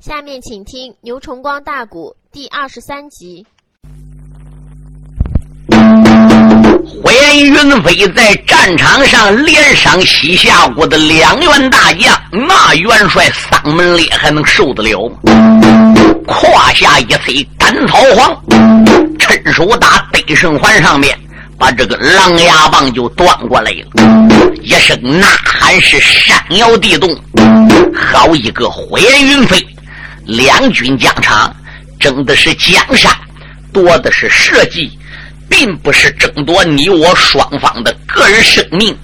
下面请听牛崇光大鼓第二十三集。火焰云飞在战场上连伤西夏国的两员大将，那元帅嗓门烈还能受得了吗？胯下一催干草黄，趁手打得胜环上面，把这个狼牙棒就端过来了。一声呐喊是山摇地动，好一个火焰云飞！两军疆场，争的是江山，夺的是社稷。并不是争夺你我双方的个人生命，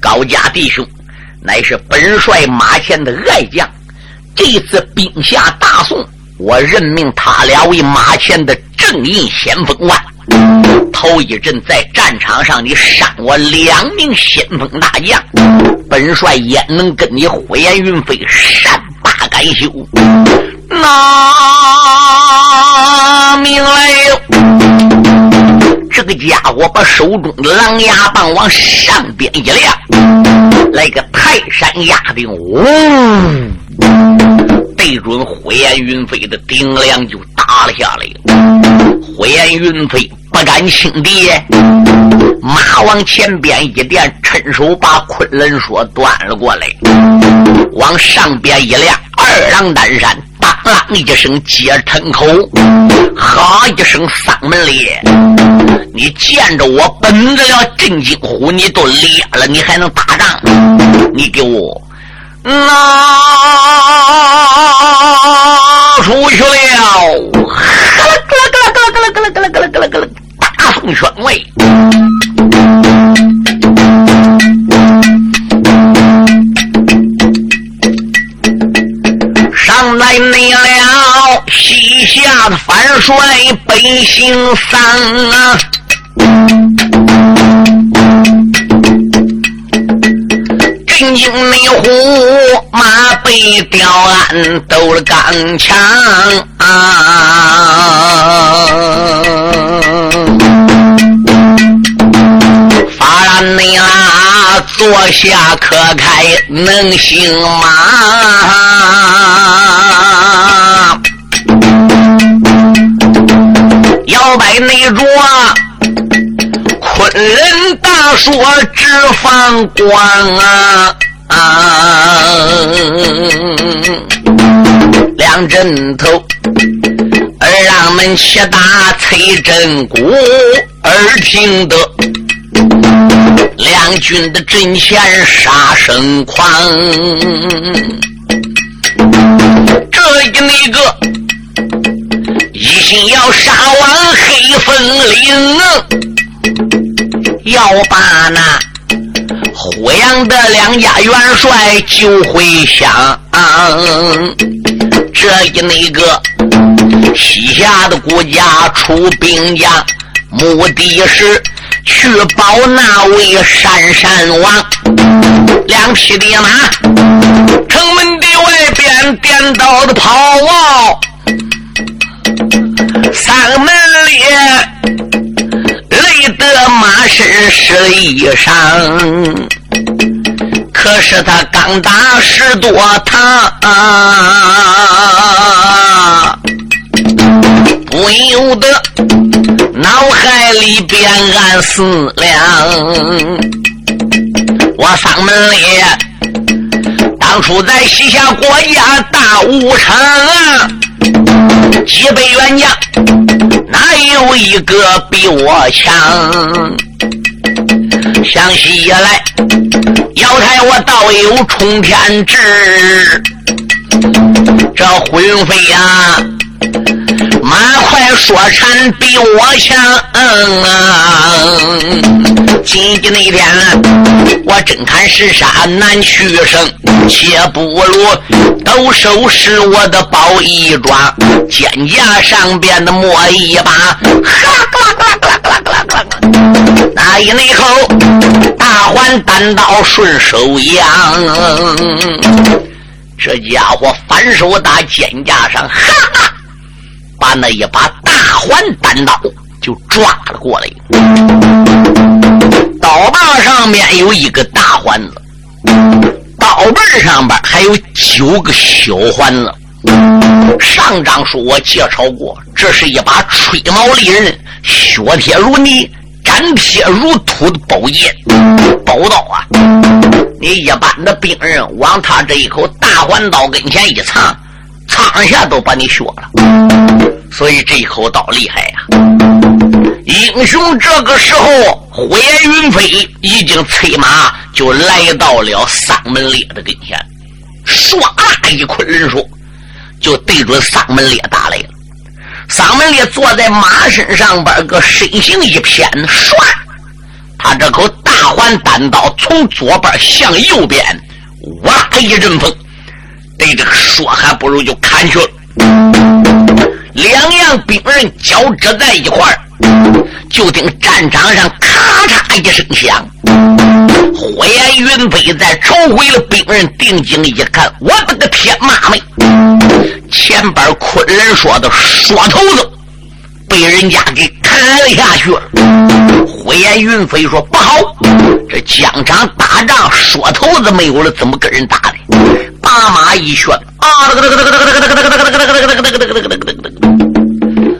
高家弟兄乃是本帅马前的爱将。这次兵下大宋，我任命他俩为马前的正印先锋官。头一阵在战场上，你伤我两名先锋大将，本帅焉能跟你火焰云飞善罢甘休？拿命来哟！这个家伙把手中的狼牙棒往上边一亮，来个泰山压顶，呜，对准火焰云飞的顶梁就打了下来。火焰云飞不敢轻敌，马往前边一垫，趁手把昆仑锁端了过来，往上边一亮，二郎担山。当啷一声接城口，哈一声嗓门裂。你见着我本子了震惊虎，你都裂了，你还能打仗？你给我拿出去了！哈啦啦啦啦啦啦啦啦啦啦啦啦！大宋宣威。上来没了，西夏的反帅北行三啊！震惊内虎马背吊鞍，斗了钢枪啊！发然内啦，坐下可开能行吗？摇摆内着昆仑大锁直放光啊！两针头，二郎们齐打崔振鼓，耳听得。两军的阵前杀声狂，这一那个一心要杀完黑风岭，要把那火阳的两家元帅救回乡。这一那个西夏的国家出兵将，目的是。去保那位山山王，两匹的马，城门的外边颠倒的跑啊，三门里累得马身湿衣裳，可是他刚打十多趟，不由得。脑海里边暗思量，我嗓门里当初在西夏国家大武城，几百元将哪有一个比我强？想起来，瑶台我倒有冲天志，这胡云飞呀。马快说禅比我强啊！今天那一天，我真看石沙难取胜，且不如都收拾我的宝衣装，肩胛上边的摸一把，哈啦啦啦啦啦啦啦！那一那口大环单刀顺手扬，这家伙反手打肩胛上，哈哈！把那一把大环单刀就抓了过来，刀把上面有一个大环子，刀背上边还有九个小环子，上章书我介绍过，这是一把吹毛利刃、削铁如泥、斩铁如土的宝剑、宝刀啊！你一般的兵人往他这一口大环刀跟前一藏，藏下都把你削了。所以这一口刀厉害呀！英雄这个时候，火焰云飞已经催马就来到了丧门烈的跟前，唰啦一捆人说，就对准丧门烈打来了。丧门烈坐在马身上边，个身形一偏，唰，他这口大环单刀从左边向右边，哇一阵风，对这个说还不如就砍去了。两样兵刃交织在一块儿。就听战场上咔嚓一声响，火焰云飞在抽回了兵刃，定睛一看，我的个天妈咪！前边昆仑说的说头子被人家给砍了下去了。火焰云飞说不好，这疆场打仗说头子没有了，怎么跟人打的？把马一旋，啊！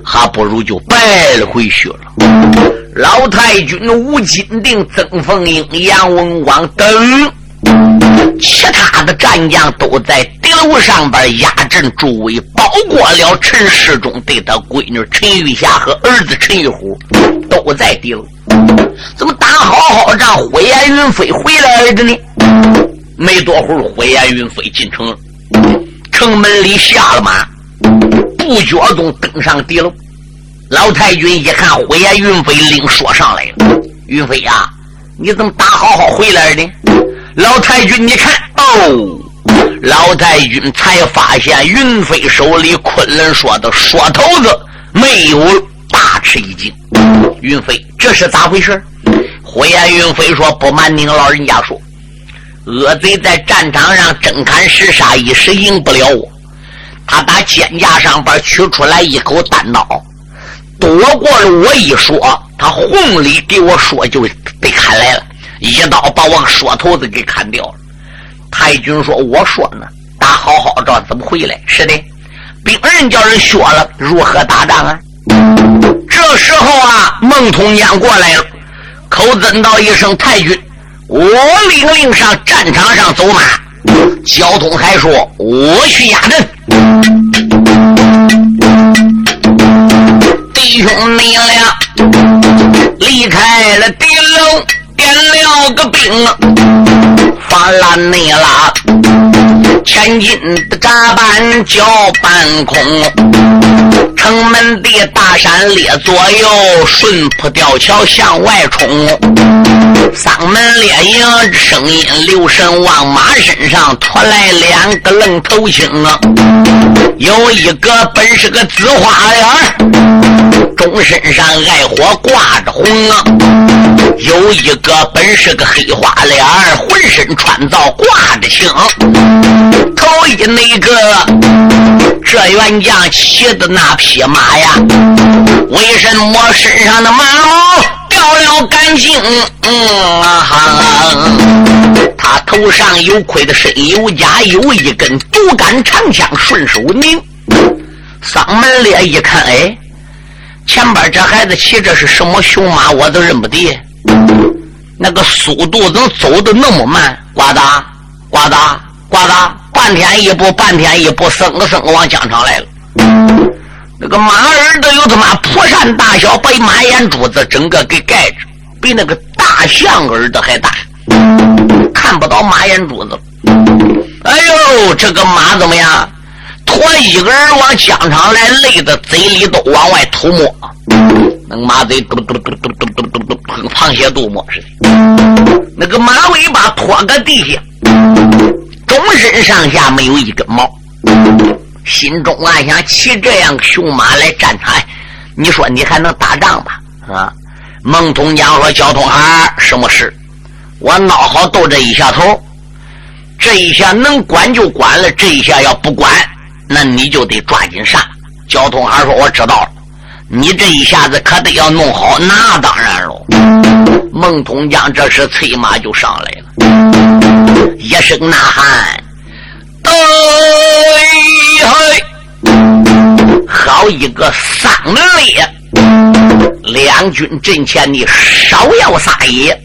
还不如就败了回去了。老太君吴金定、曾凤英、杨文广等其他的战将都在敌楼上边压阵助威，包括了陈世忠对他闺女陈玉霞和儿子陈玉虎都在敌楼。怎么打好好仗，火焰云飞回来了的呢？没多会儿，火焰云飞进城了，城门里下了马。不觉中登上敌楼，老太君一看火焰云飞领说上来了。云飞呀，你怎么打好好回来的？老太君，你看哦，老太君才发现云飞手里昆仑说的说头子没有，大吃一惊。云飞，这是咋回事？火焰云飞说：“不瞒您老人家说，恶贼在战场上真砍实杀，一时赢不了我。”他打肩胛上边取出来一口单刀，躲过了我一说，他红里给我说就被砍来了，一刀把我说头子给砍掉了。太君说：“我说呢，打好好仗怎么回来？是的，兵人叫人削了，如何打仗啊？”这时候啊，孟通江过来了，口尊道一声：“太君，我领令上战场上走马。”交通还说：“我去压阵。”弟兄你俩离开了敌楼，点了个兵，发烂你了，千金的扎板叫半空。城门的大山列左右，顺坡吊桥向外冲。嗓门列营，声音留神往马身上拖来两个愣头青啊！有一个本是个紫花脸，钟身上爱火挂着红啊；有一个本是个黑花脸，浑身穿皂挂着青。头一那个，这员将骑的那匹马呀，为什么身上的马毛掉了干净？嗯啊哈，他头上有盔的身有甲，有一根独杆长枪顺手拧。嗓门烈一看，哎，前边这孩子骑着是什么雄马？我都认不得。那个速度能走的那么慢？呱嗒呱嗒呱嗒，半天一步，半天一步，生个生个往疆场来了。那个马耳朵有他妈蒲扇大小，把马眼珠子整个给盖着，比那个大象耳朵还大，看不到马眼珠子。哎呦，这个马怎么样？驮一个人往疆场来，累的嘴里都往外吐沫，那个马嘴嘟嘟嘟嘟嘟嘟嘟嘟，跟螃蟹肚沫似的。那个马尾巴拖个地下，终身上下没有一根毛。心中暗想：骑这样雄马来战场，你说你还能打仗吧？啊！孟通江说：“交通孩，什么事？我孬好斗这一下头，这一下能管就管了，这一下要不管，那你就得抓紧上。”交通孩说：“我知道了，你这一下子可得要弄好。”那当然喽。孟通江这时催马就上来了，一声呐喊。哎嘿，一个丧门烈。两军阵前你少要撒野。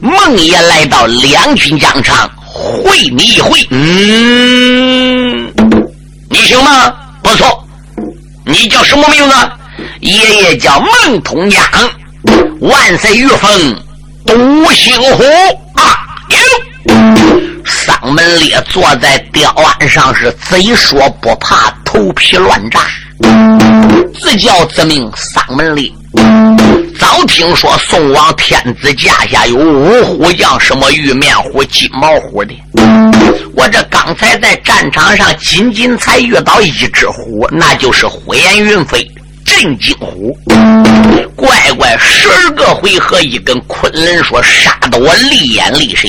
孟爷来到两军疆场，会你一回。嗯，你行吗？不错。你叫什么名字？爷爷叫孟通江。万岁！玉凤，独行虎啊！丧门烈坐在吊案上，是贼说不怕，头皮乱炸。自叫自命丧门烈。早听说宋王天子驾下有五虎将，什么玉面虎、金毛虎的。我这刚才在战场上仅仅才遇到一只虎，那就是火焰云飞。震惊虎，乖乖十个回合，一根昆仑说杀得我立眼立神。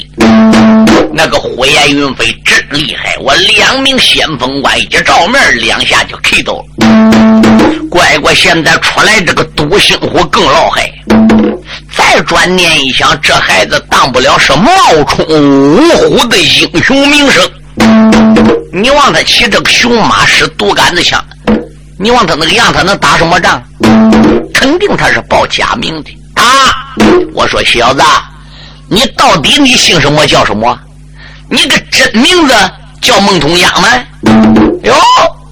那个火焰云飞真厉害，我两名先锋官一照面，两下就 K 到了。乖乖，现在出来这个独行虎更老害。再转念一想，这孩子当不了是冒充五虎的英雄名声。你望他骑这个雄马，使独杆子枪。你望他那个样，他能打什么仗？肯定他是报假名的啊！我说小子，你到底你姓什么叫什么？你个真名字叫孟通江吗？哟，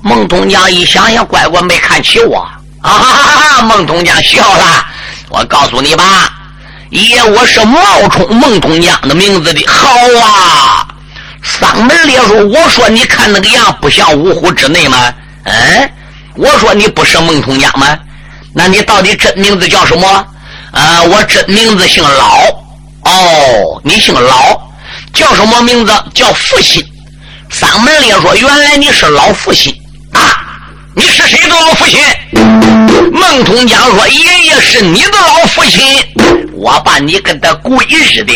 孟通江一想想，乖乖没看起我啊！哈哈哈！孟通江笑了。我告诉你吧，爷我是冒充孟通江的名字的。好啊！嗓门烈说：“我说你看那个样，不像五虎之内吗？”嗯。我说你不是孟通江吗？那你到底真名字叫什么？啊，我真名字姓老。哦，你姓老，叫什么名字？叫父亲。丧门里说：“原来你是老父亲啊！你是谁的老父亲？”孟通江说：“爷爷是你的老父亲，我把你跟他鬼似的。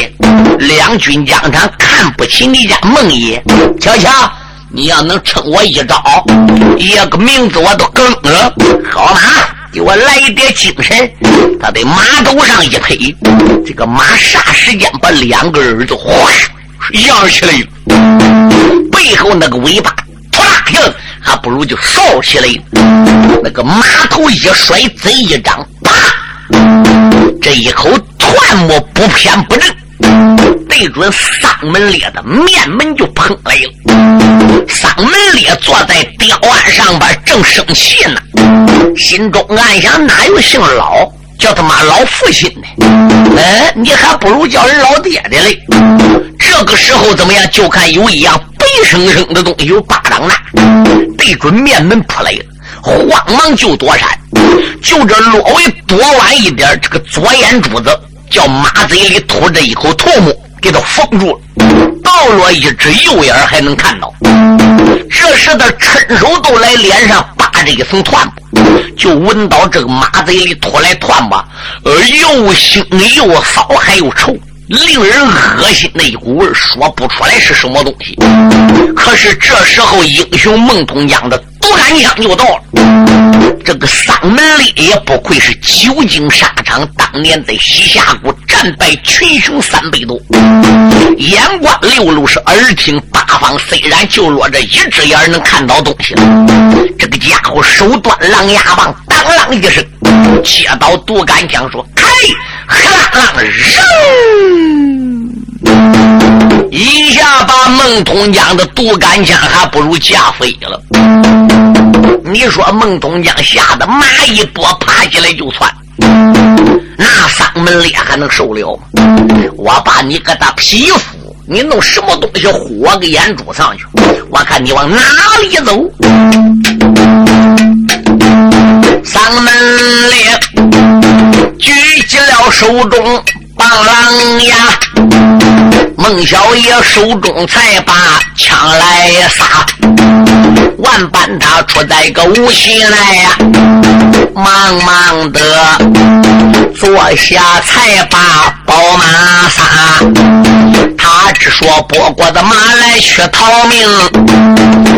两军疆场看不起你家孟爷，瞧瞧。”你要能撑我一招，一个名字我都梗了。好马，给我来一点精神。他在马头上一推，这个马霎时间把两个耳朵哗扬起来了，背后那个尾巴唰啦一还不如就扫起来。那个马头一甩，贼一张，啪！这一口唾沫不偏不正。对准丧门烈的面门就砰来了。丧门烈坐在吊案上边正生气呢，心中暗想：哪有姓老叫他妈老父亲的？哎，你还不如叫人老爹的嘞。这个时候怎么样？就看有一样白生生的东西，有巴掌大，对准面门扑来了，慌忙就躲闪，就这略微多晚一点，这个左眼珠子。叫马嘴里吐着一口唾沫，给他封住了。到了一只右眼还能看到。这时他伸手都来脸上扒着一层团就闻到这个马嘴里吐来团沫，呃，又腥又骚还有臭，令人恶心的一股味说不出来是什么东西。可是这时候英雄孟通江的独杆枪就到了。这个丧门里也不愧是久经沙场，当年在西峡谷战败群雄三百多，眼观六路是耳听八方，虽然就落着一只眼能看到东西了。这个家伙手端狼牙棒，当啷一声，接到独杆枪说：“开！”哈啷扔，一下把孟通江的独杆枪还不如架飞了。你说孟东江吓得马一拨爬起来就窜，那丧门烈还能受了吗？我把你给他皮肤，你弄什么东西糊我个眼珠上去？我看你往哪里走？上门烈举起了手中棒狼牙，孟小爷手中才把枪来撒。万般他出在个无锡来呀，忙忙的坐下才把宝马撒。他只说拨过的马来去逃命，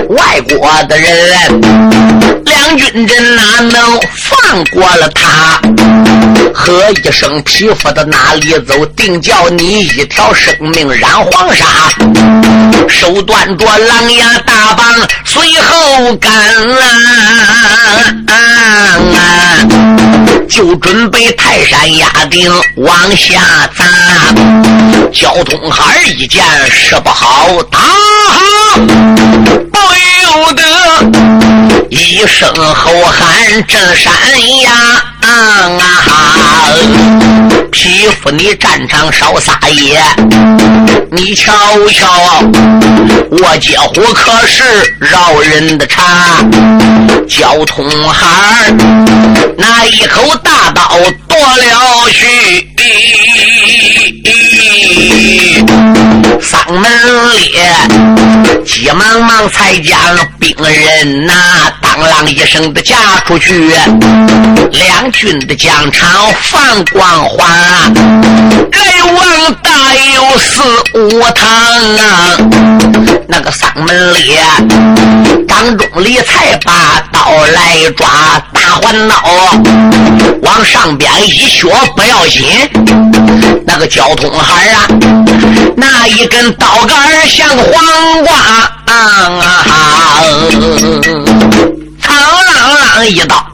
外国的人将军真哪能放过了他？喝一声匹夫的哪里走？定叫你一条生命染黄沙。手端着狼牙大棒，随后赶啊，就准备泰山压顶往下砸。交通孩一见事不好，打一声吼喊震山崖。啊啊！匹夫，你战场少撒野！你瞧瞧，我接火可是饶人的茶。交通孩那一口大刀夺了去，嗓门烈，急忙忙才将兵人呐当啷一声的夹出去，两军的疆场放光华，来往大有四五趟啊！那个嗓门里，张忠礼才把刀来抓，大环刀往上边一削不要紧，那个交通孩啊，那一根刀杆像黄瓜啊！嘡啷啷一刀，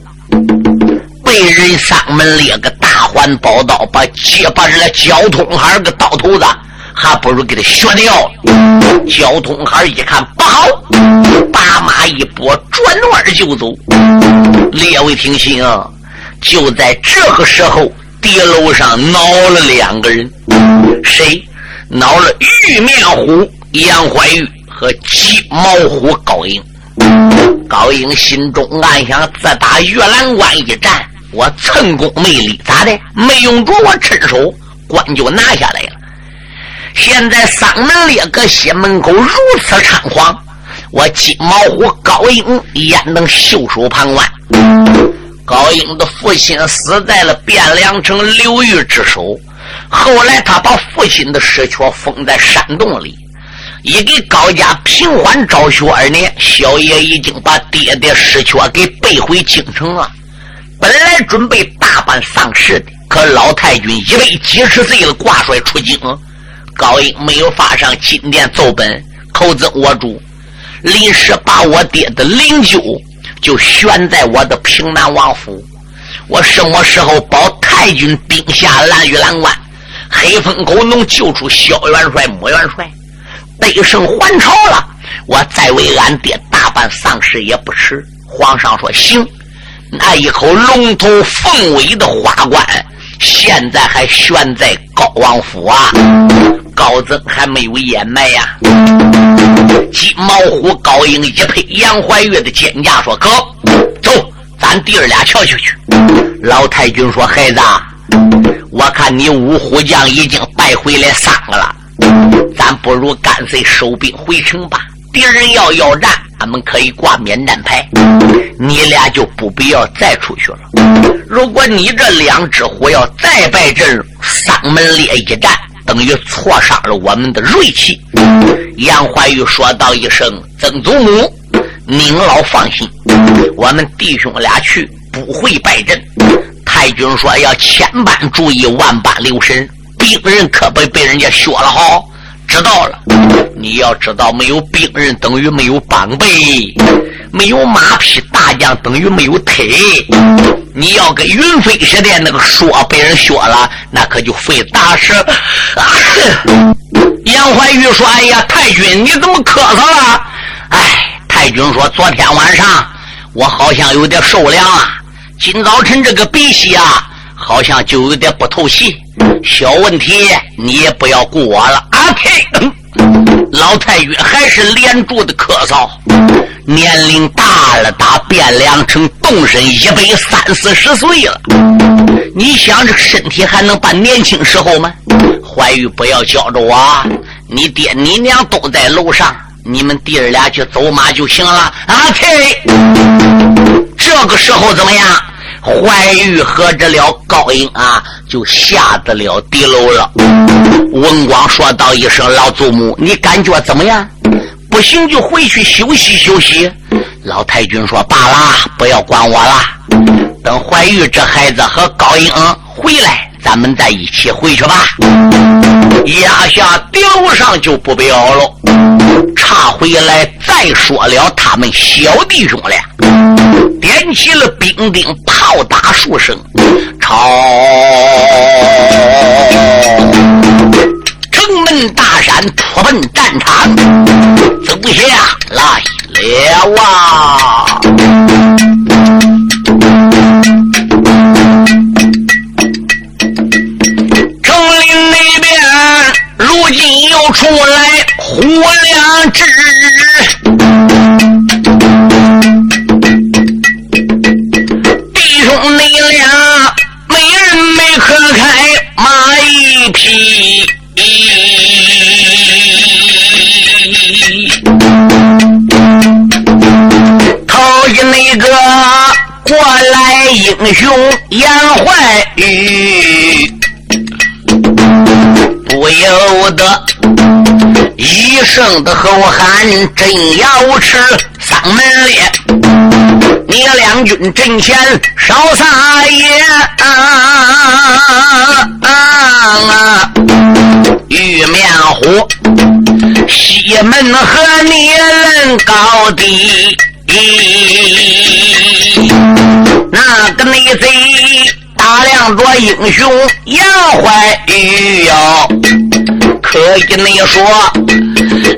被人上门裂个大环宝刀，把接把这个交通孩个刀头子，还不如给他削掉。交通孩一看不好，把马一拨，转弯就走。列位听信啊！就在这个时候，地楼上挠了两个人，谁？挠了玉面虎杨怀玉和鸡毛虎高英。高英心中暗想：自打玉兰关一战，我寸功没立，咋的？没用着我趁手，关就拿下来了。现在丧门烈搁西门口如此猖狂，我金毛虎高英焉能袖手旁观？高英的父亲死在了汴梁城刘裕之手，后来他把父亲的尸壳封在山洞里。一给高家平缓昭雪二年，小爷已经把爹爹尸壳给背回京城了。本来准备大办丧事的，可老太君以为几十岁了挂帅出京，高英没有发上金殿奏本，口子握住，临时把我爹的灵柩就悬在我的平南王府。我什么时候保太君兵下蓝玉兰关，黑风狗能救出萧元帅、穆元帅？得胜还朝了，我再为俺爹大办丧事也不迟。皇上说行，那一口龙头凤尾的花冠，现在还悬在高王府啊。高增还没有掩埋呀。金毛虎高英一配杨怀玉的肩胛，说：“哥，走，咱弟儿俩瞧瞧去。”老太君说：“孩子，我看你五虎将已经败回来三个了。”咱不如干脆收兵回城吧。敌人要要战，俺们可以挂免战牌。你俩就不必要再出去了。如果你这两只虎要再败阵，丧门烈一战，等于挫伤了我们的锐气。杨怀玉说道一声：“曾祖母，您老放心，我们弟兄俩去不会败阵。”太君说：“要千般注意，万般留神。”病人可不被人家削了哈，知道了。你要知道，没有兵人等于没有帮备，没有马匹大将等于没有腿。你要跟云飞似的，那个说被人削了，那可就费大事。杨怀玉说：“哎呀，太君你怎么咳嗽了？”哎，太君说：“昨天晚上我好像有点受凉啊，今早晨这个鼻息啊。”好像就有点不透气，小问题，你也不要顾我了。阿呸！老太君还是连住的咳嗽，年龄大了，打汴梁城动身一百三四十岁了。你想这个身体还能办年轻时候吗？怀玉不要叫着我，你爹你娘都在楼上，你们弟儿俩去走马就行了。阿呸！这个时候怎么样？怀玉和这了高英啊，就下得了地楼了。文广说道一声：“老祖母，你感觉怎么样？不行就回去休息休息。老太君说：“罢了，不要管我了。等怀玉这孩子和高英回来，咱们再一起回去吧。”压下顶上就不表了，查回来再说了他们小弟兄俩，点起了兵丁炮打数声，朝城门大山突奔战场，走下来了啊！出来活两只，弟兄你俩没人没可开。一声的吼喊，真要吃丧门烈！你两军阵前少撒野啊！玉面虎，西门和你论高低，那个内贼。大量着英雄杨怀玉哟，可以你说，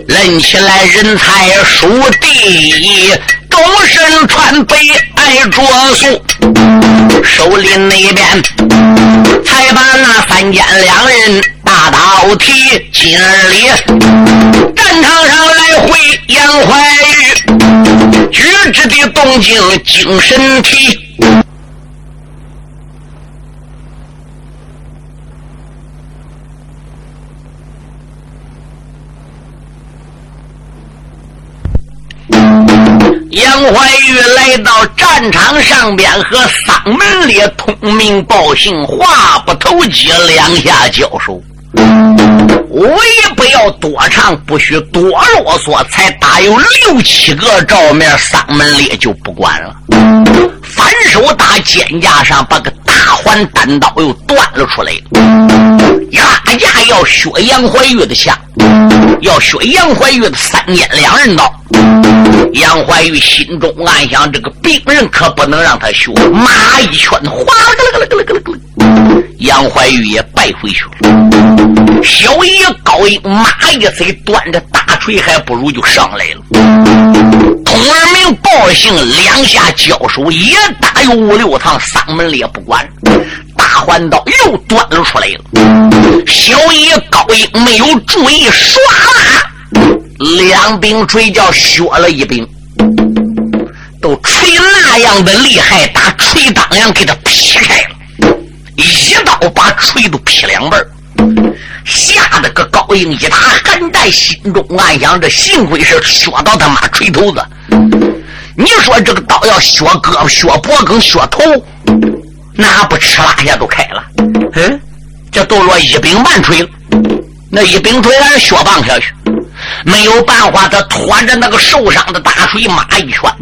论起来人才数第一，终身穿北爱着素，手里那边才把那三尖两人大刀提，今里战场上来回杨怀玉，举止的动静精神体。杨怀玉来到战场上边，和嗓门烈通名报信，话不投机，两下交手。我也不要多唱，不许多啰嗦，才打有六七个照面，嗓门烈就不管了，反手打肩架上，把个大环单刀又断了出来，呀呀要削杨怀玉的下，要削杨怀玉的三尖两刃刀。杨怀玉心中暗想：这个病人可不能让他学。马一拳，哗啦啦啦啦啦啦啦杨怀玉也败回去了。小爷高英马一贼端着大锤，还不如就上来了。通儿明报信，两下交手也打有五六趟，丧门也不管，大环刀又端了出来了。小野高英没有注意，唰啦。两柄锤叫削了一柄，都锤那样的厉害，打锤当梁给他劈开了，一刀把锤都劈两半吓得个高英一打寒战，心中暗想：这幸亏是削到他妈锤头子。你说这个刀要削胳膊、削脖跟削头，那不哧啦一下都开了？嗯，这斗罗一柄半锤，那一柄锤让人削棒下去。没有办法，他拖着那个受伤的大锤，马一拳，啊！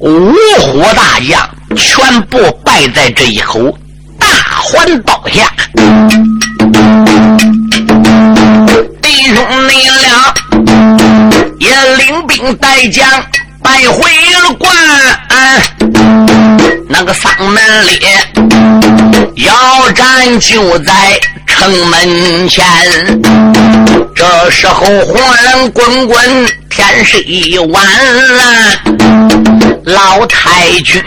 五虎大将全部败在这一口大环刀下。弟兄你俩也领兵带将败回了关，那个丧门里要战就在。城门前，这时候火浪滚滚，天色已晚。老太君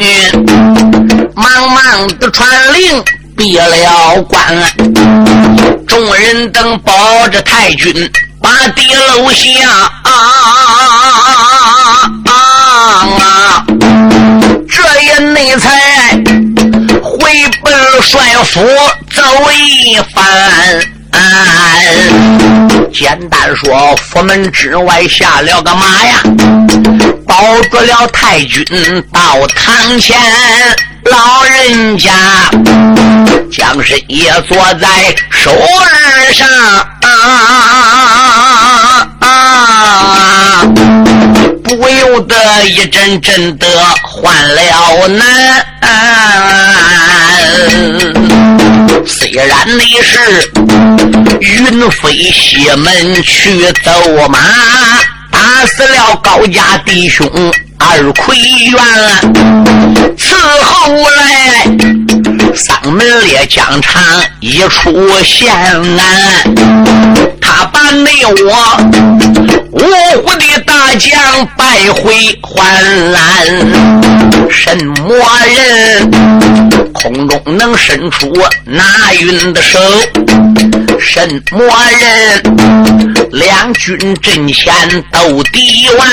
忙忙的传令，闭了关。众人等抱着太君，把地楼下啊啊啊！这也内才回本帅府。走一番，简单说，府门之外下了个马呀，抱住了太君到堂前，老人家将身也坐在手儿上。不得一阵阵的换了难。虽然你是云飞西门去走马，打死了高家弟兄二奎元，此后来丧门烈疆场一出现，他把你我五虎的大将败回还来，什么人？空中能伸出那云的手？什么人？两军阵前斗敌完，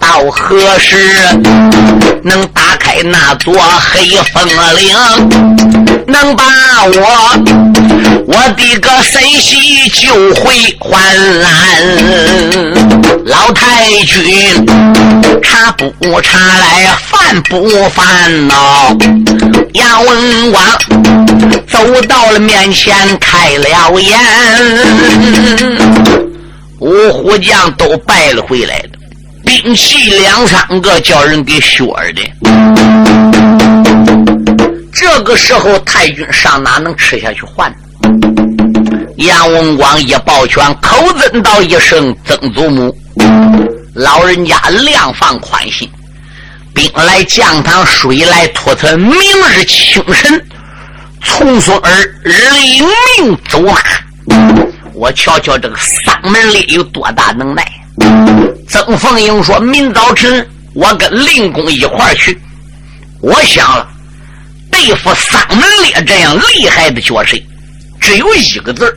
到何时能打开那座黑风岭？能把我我的个身息救回还来？老太君，查不查来，饭不烦恼。杨文广走到了面前，开了眼，五虎将都败了回来，兵器两三个叫人给削的。这个时候，太君上哪能吃下去饭？杨文广一抱拳，口尊道一声：“曾祖母，老人家量放宽心。”兵来将挡，水来土屯。明日清晨，从孙儿领命走马。我瞧瞧这个丧门里有多大能耐。曾凤英说：“明早晨我跟令公一块去。”我想了，对付丧门烈这样厉害的角色，只有一个字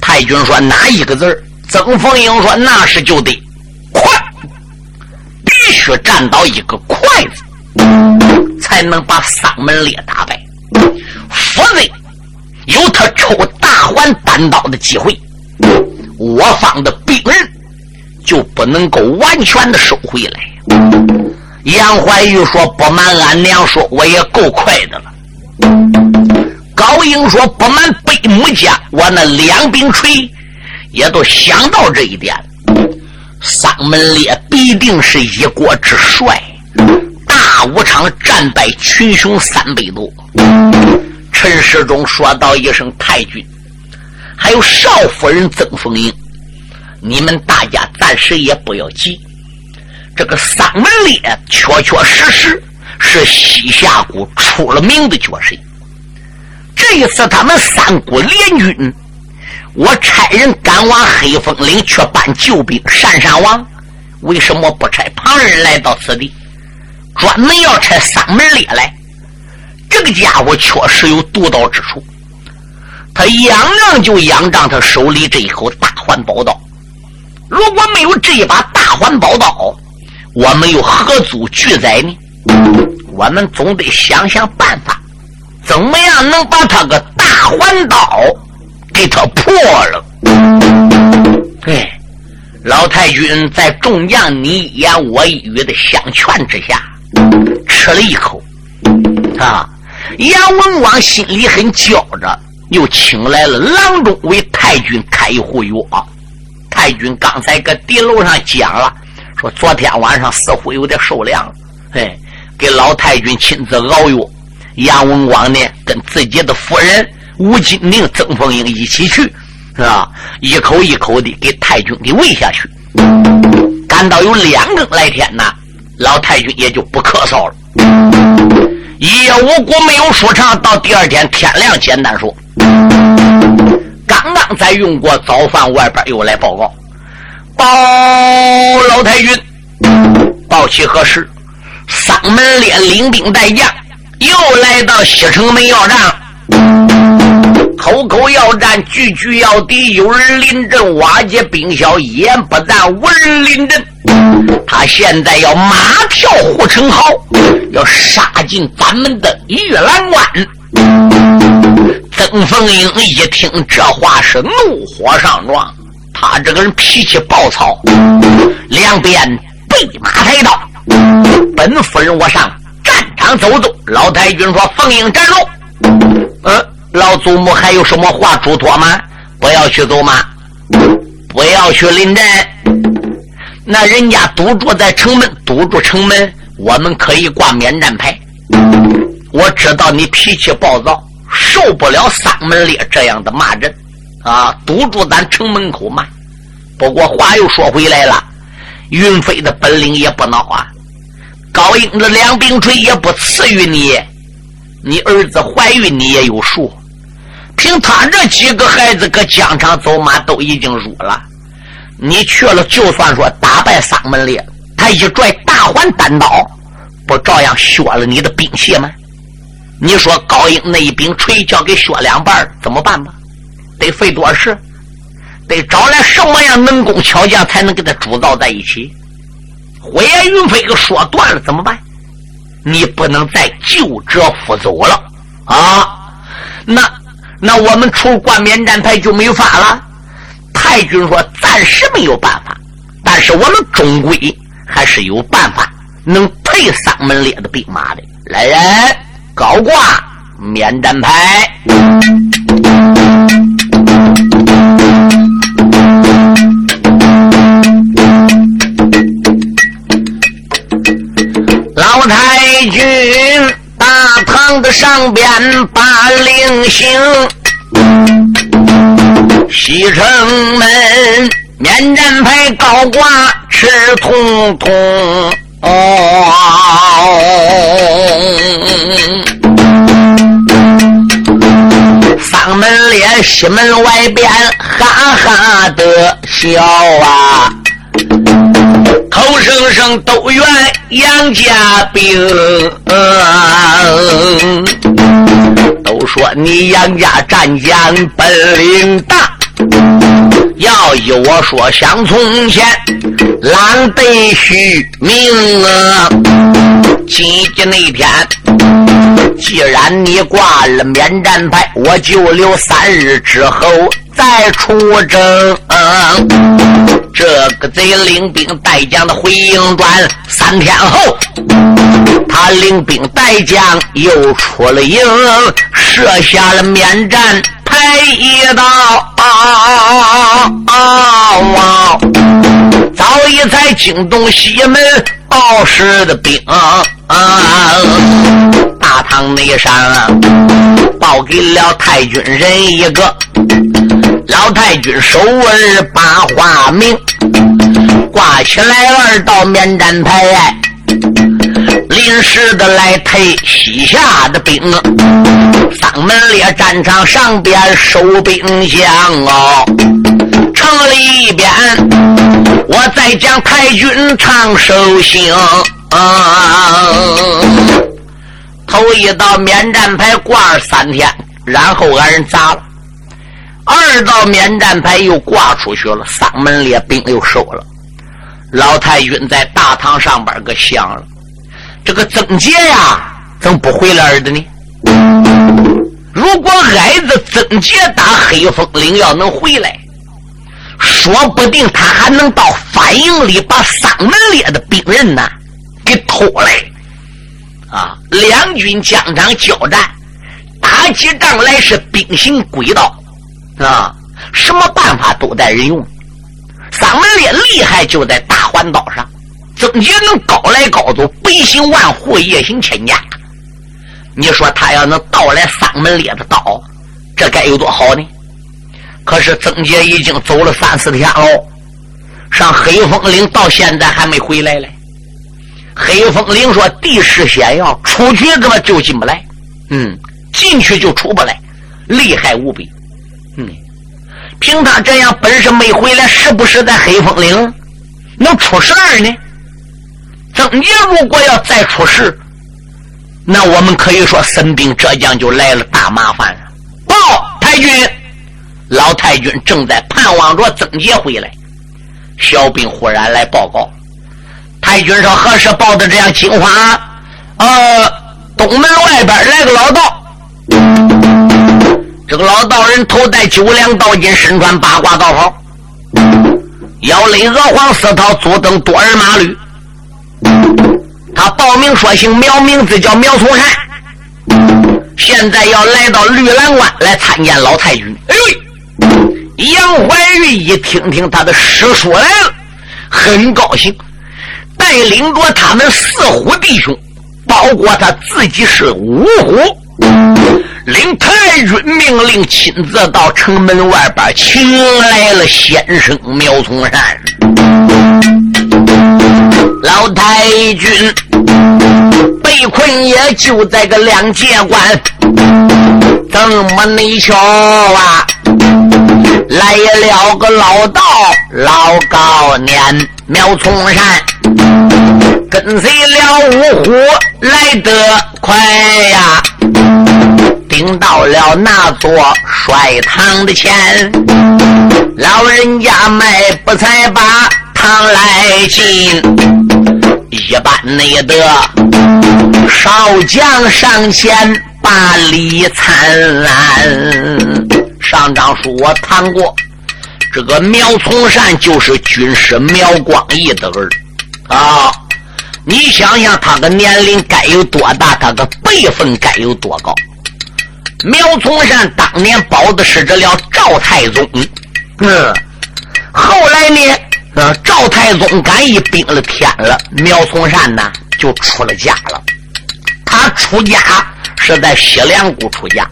太君说：“哪一个字曾凤英说：“那是就得快。”必须站到一个“快”字，才能把丧门烈打败，否则有他抽大环单刀的机会，我方的兵人就不能够完全的收回来。杨怀玉说：“不瞒俺娘说，我也够快的了。”高英说：“不瞒北母家，我那两柄锤也都想到这一点。”丧门烈必定是一国之帅，大武场战败群雄三百多。陈世忠说道一声：“太君，还有少夫人曾凤英，你们大家暂时也不要急。这个丧门烈确确实实是西夏国出了名的角色。这一次他们三国联军。”我差人赶往黑风岭去搬救兵，单山王为什么不差旁人来到此地？专门要差丧门烈来？这个家伙确实有独到之处，他仰仗就仰仗他手里这一口大环宝刀。如果没有这一把大环宝刀，我们又何足惧哉呢？我们总得想想办法，怎么样能把他个大环刀？给他破了！哎，老太君在众将你一言我一语的相劝之下，吃了一口。啊，杨文广心里很焦着，又请来了郎中为太君开一壶药。太君刚才搁敌楼上讲了，说昨天晚上似乎有点受凉了。哎，给老太君亲自熬药。杨文广呢，跟自己的夫人。吴金宁、曾凤英一起去，是吧？一口一口的给太君给喂下去。赶到有两更来天呐，老太君也就不咳嗽了。夜无果没有说长，到第二天天亮，简单说，刚刚才用过早饭，外边又来报告，报老太君，报起何事？丧门脸领兵带将又来到西城门要战。口口要战，句句要敌。有人临阵瓦解兵小，一言不赞；无人临阵，他现在要马跳护城壕，要杀进咱们的玉兰关。曾凤英一听这话，是怒火上撞。他这个人脾气暴躁，两边备马抬刀。本夫人，我上战场走走。老太君说：“凤英站住。”嗯。老祖母还有什么话嘱托吗？不要去走马，不要去临阵。那人家堵住在城门，堵住城门，我们可以挂免战牌。我知道你脾气暴躁，受不了丧门烈这样的骂人，啊，堵住咱城门口骂。不过话又说回来了，云飞的本领也不孬啊。高英的两柄锤也不次于你，你儿子怀孕你也有数。凭他这几个孩子搁疆场走马都已经入了。你去了，就算说打败丧门烈，他一拽大环单刀，不照样削了你的兵器吗？你说高英那一柄锤交给削两半怎么办吧？得费多事？得找来什么样能工巧匠才能给他铸造在一起？火焰云飞给说断了怎么办？你不能再救折复走了啊！那那我们除挂免战牌就没法了。太君说：“暂时没有办法，但是我们终归还是有办法能配三门烈的兵马的。来人，高挂免战牌。”老太君大堂的上边把令行。西城门免战牌高挂赤通通，丧门烈西门外边哈哈的笑啊，口声声都怨杨家兵。都说你杨家战将本领大，要依我说，想从前狼得续命啊！今天那天，既然你挂了免战牌，我就留三日之后再出征。这个贼领兵带将的回营转，三天后，他领兵带将又出了营，设下了免战牌一道。早已在惊动西门报时的兵，大堂内上报给了太君人一个。老太君手儿把话明，挂起来二道免战牌，临时的来退西夏的兵。丧门烈战场上边收兵将哦，城里边我再将太君长寿星。头一道免战牌挂三天，然后俺人砸了。二道免战牌又挂出去了，丧门烈兵又收了。老太君在大堂上边个想了：这个曾杰呀，怎么不回来的呢？如果矮子曾杰打黑风岭要能回来，说不定他还能到反营里把丧门烈的兵人呢给偷来。啊，两军疆场交战，打起仗来是兵行诡道。啊，什么办法都带人用。丧门烈厉害就在大环岛上，曾杰能高来高走，北行万户，夜行千家。你说他要能盗来丧门烈的刀，这该有多好呢？可是曾杰已经走了三四天喽，上黑风岭到现在还没回来嘞。黑风岭说地势险要，出去根本就进不来。嗯，进去就出不来，厉害无比。凭他这样本事没回来，是不是在黑风岭能出事儿呢？曾杰如果要再出事，那我们可以说孙兵浙江就来了大麻烦了。报太君，老太君正在盼望着曾杰回来。小兵忽然来报告，太君说何时报的这样惊慌？呃，东门外边来个老道。这个老道人头戴九两道巾，身穿八卦道袍，腰勒鹅黄丝绦，足蹬多尔马驴。他报名说姓苗，名字叫苗从山，现在要来到绿兰关来参见老太君。哎，杨怀玉一听听他的师叔来了，很高兴，带领着他们四虎弟兄，包括他自己是五虎，领太君命令，亲自到城门外边请来了先生苗从山。老太君被困也就在个两界关，怎么你瞧啊？来了个老道老高年，苗从山跟随了五虎来得快呀，顶到了那座帅堂的前，老人家迈步才把堂来进，一般内的少将上前把礼参。上章书我谈过，这个苗从善就是军师苗光义的儿啊！你想想，他的年龄该有多大？他的辈分该有多高？苗从善当年保的是这了赵太宗，嗯，后来呢，呃，赵太宗敢一兵了天了，苗从善呢就出了家了。他出家是在西凉谷出家。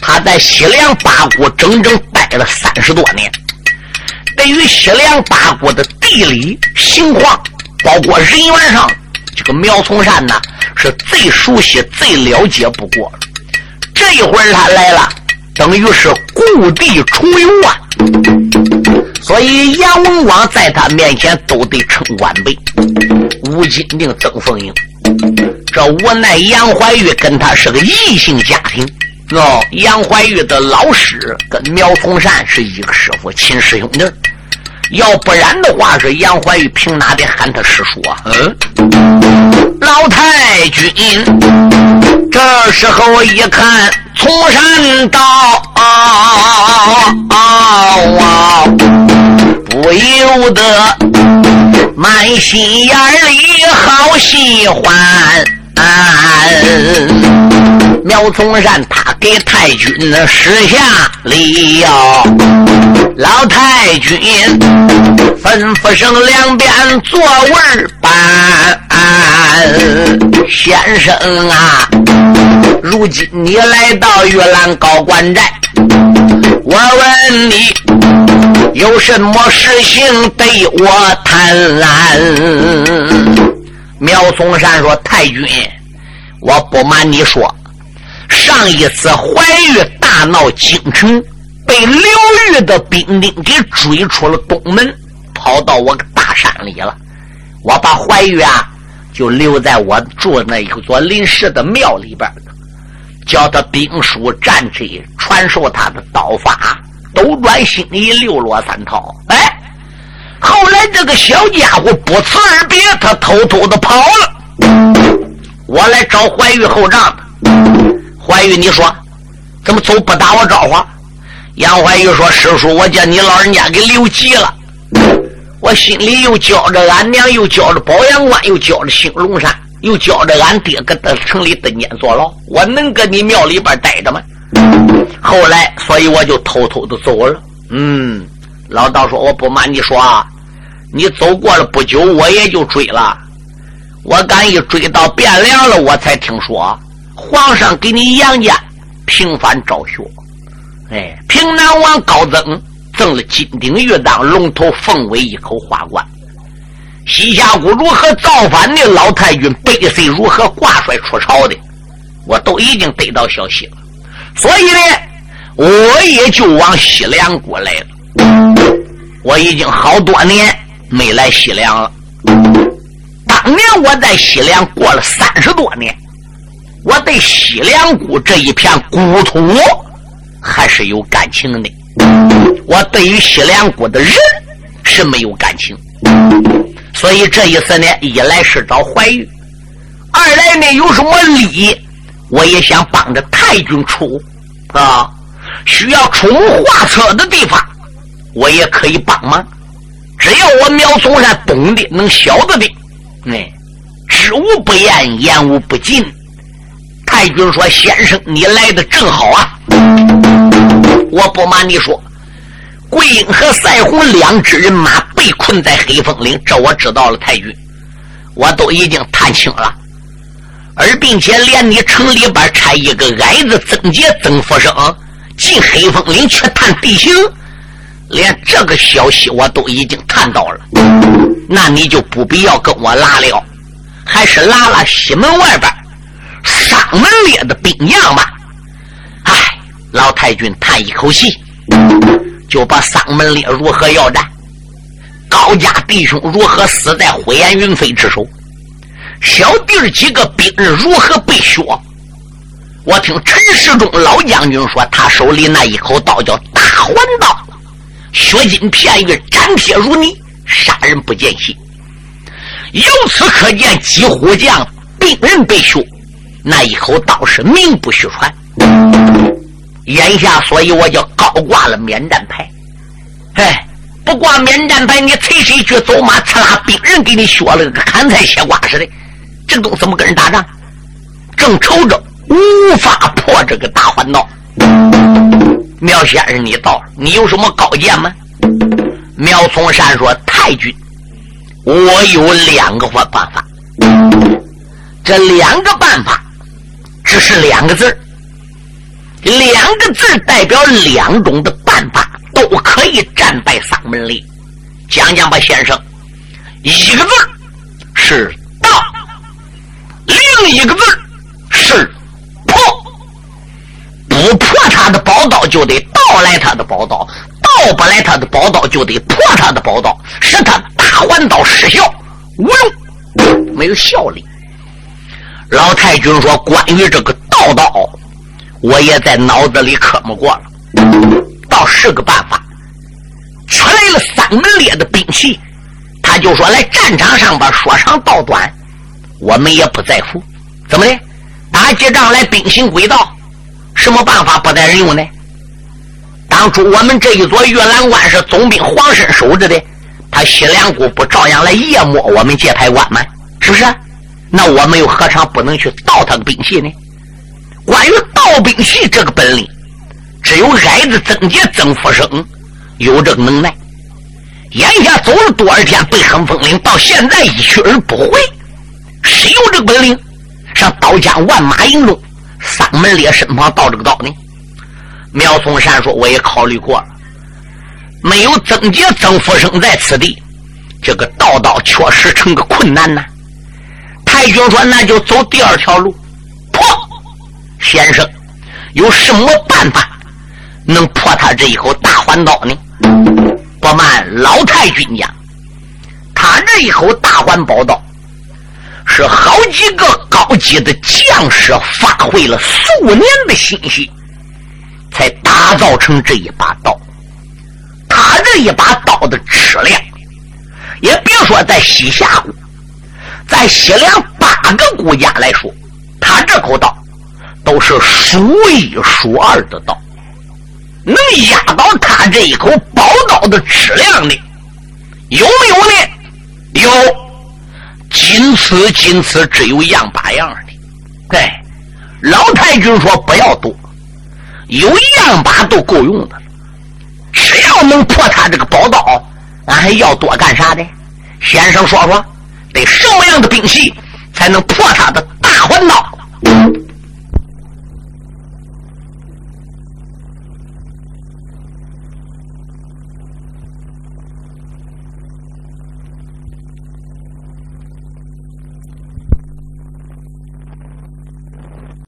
他在西凉八股整整待了三十多年，对于西凉八国的地理情况，包括人员上，这个苗从善呢是最熟悉、最了解不过了。这一会儿他来了，等于是故地重游啊！所以杨文广在他面前都得称晚辈。吴金定、曾凤英，这无奈杨怀玉跟他是个异性家庭。哦，杨怀玉的老师跟苗从善是一个师傅，亲师兄弟。要不然的话，是杨怀玉凭哪的喊他师叔啊？嗯，老太君这时候一看，从善道啊，不由得满心眼里好喜欢。苗从善他给太君施下礼哟，老太君吩咐声两边座位搬。先生啊，如今你来到玉兰高官寨，我问你有什么事情对我谈？苗松山说：“太君，我不瞒你说，上一次怀玉大闹京城，被刘裕的兵丁给追出了东门，跑到我个大山里了。我把怀玉啊，就留在我住那一座临时的庙里边，叫他兵书战车传授他的刀法，斗转星移，六落三套。哎。”后来这个小家伙不辞而别，他偷偷的跑了。我来找怀玉后账怀玉，你说怎么走不打我招呼？杨怀玉说：“师叔，我叫你老人家给留急了。我心里又觉着俺娘，又觉着保阳关，又觉着兴隆山，又觉着俺爹搁在城里蹲监坐牢。我能搁你庙里边待着吗？后来，所以我就偷偷的走了。嗯，老道说：我不瞒你说啊。”你走过了不久，我也就追了。我敢一追到汴梁了，我才听说皇上给你杨家平反昭雪。哎，平南王高增赠了金鼎玉当龙头凤尾一口花冠。西夏国如何造反的？老太君北岁如何挂帅出朝的？我都已经得到消息了。所以呢，我也就往西凉国来了。我已经好多年。没来西凉了。当年我在西凉过了三十多年，我对西凉谷这一片故土还是有感情的。我对于西凉谷的人是没有感情，所以这一次呢，一来是找怀玉，二来呢有什么礼，我也想帮着太君出啊，需要出谋划策的地方，我也可以帮忙。只要我苗从山懂的、能晓得的，哎，知无不言，言无不尽。太君说：“先生，你来的正好啊！我不瞒你说，桂英和赛虎两支人马被困在黑风岭，这我知道了，太君，我都已经探清了。而并且连你城里边差一个矮子曾杰、曾福生进黑风岭去探地形，连这个消息我都已经探到了。那你就不必要跟我拉了，还是拉拉西门外边上门列的兵将吧。唉，老太君叹一口气，就把丧门烈如何要战，高家弟兄如何死在火焰云飞之手。小弟儿几个兵刃如何被削？我听陈世忠老将军说，他手里那一口刀叫大环刀，削金片玉，斩铁如泥，杀人不见血。由此可见，几虎将兵刃被削，那一口刀是名不虚传。眼下，所以我就高挂了免战牌。哎，不挂免战牌，你催谁去走马，刺拉兵刃给你削了个砍菜切瓜似的。这都怎么跟人打仗？正愁着无法破这个大环道。苗先生，你到，你有什么高见吗？苗从山说：“太君，我有两个办办法。这两个办法只是两个字两个字代表两种的办法，都可以战败丧门里。讲讲吧，先生。一个字是。”另一个字是破，不破他的宝刀就得盗来他的宝刀，盗不来他的宝刀就得破他的宝刀，使他大环刀失效无用，没有效力。老太君说：“关于这个道道，我也在脑子里磕磨过了，倒是个办法。取来了三门列的兵器，他就说来战场上边说长道短。”我们也不在乎，怎么的？打起仗来兵行诡道，什么办法不带人用呢？当初我们这一座玉兰关是总兵黄申守着的，他西凉姑不照样来夜摸我们界牌关吗？是不是？那我们又何尝不能去盗他的兵器呢？关于盗兵器这个本领，只有矮子曾杰、曾福生有这个能耐。眼下走了多少天北横风岭，到现在一去而不回。谁有这个本领上刀江万马营中三门烈身旁盗这个刀呢？苗松山说：“我也考虑过了，没有曾杰、曾福生在此地，这个盗刀确实成个困难呐。”太君说：“那就走第二条路，破。先生有什么办法能破他这一口大环刀呢？”不瞒老太君讲，他这一口大环宝刀。是好几个高级的将士发挥了数年的心血，才打造成这一把刀。他这一把刀的质量，也别说在西夏国，在西凉八个国家来说，他这口刀都是数一数二的刀。能压倒他这一口宝刀的质量的，有没有呢？有。仅此仅此，只有样把样的。哎，老太君说不要多，有样把都够用的了。只要能破他这个宝刀，俺还要多干啥的？先生说说，得什么样的兵器才能破他的大环刀？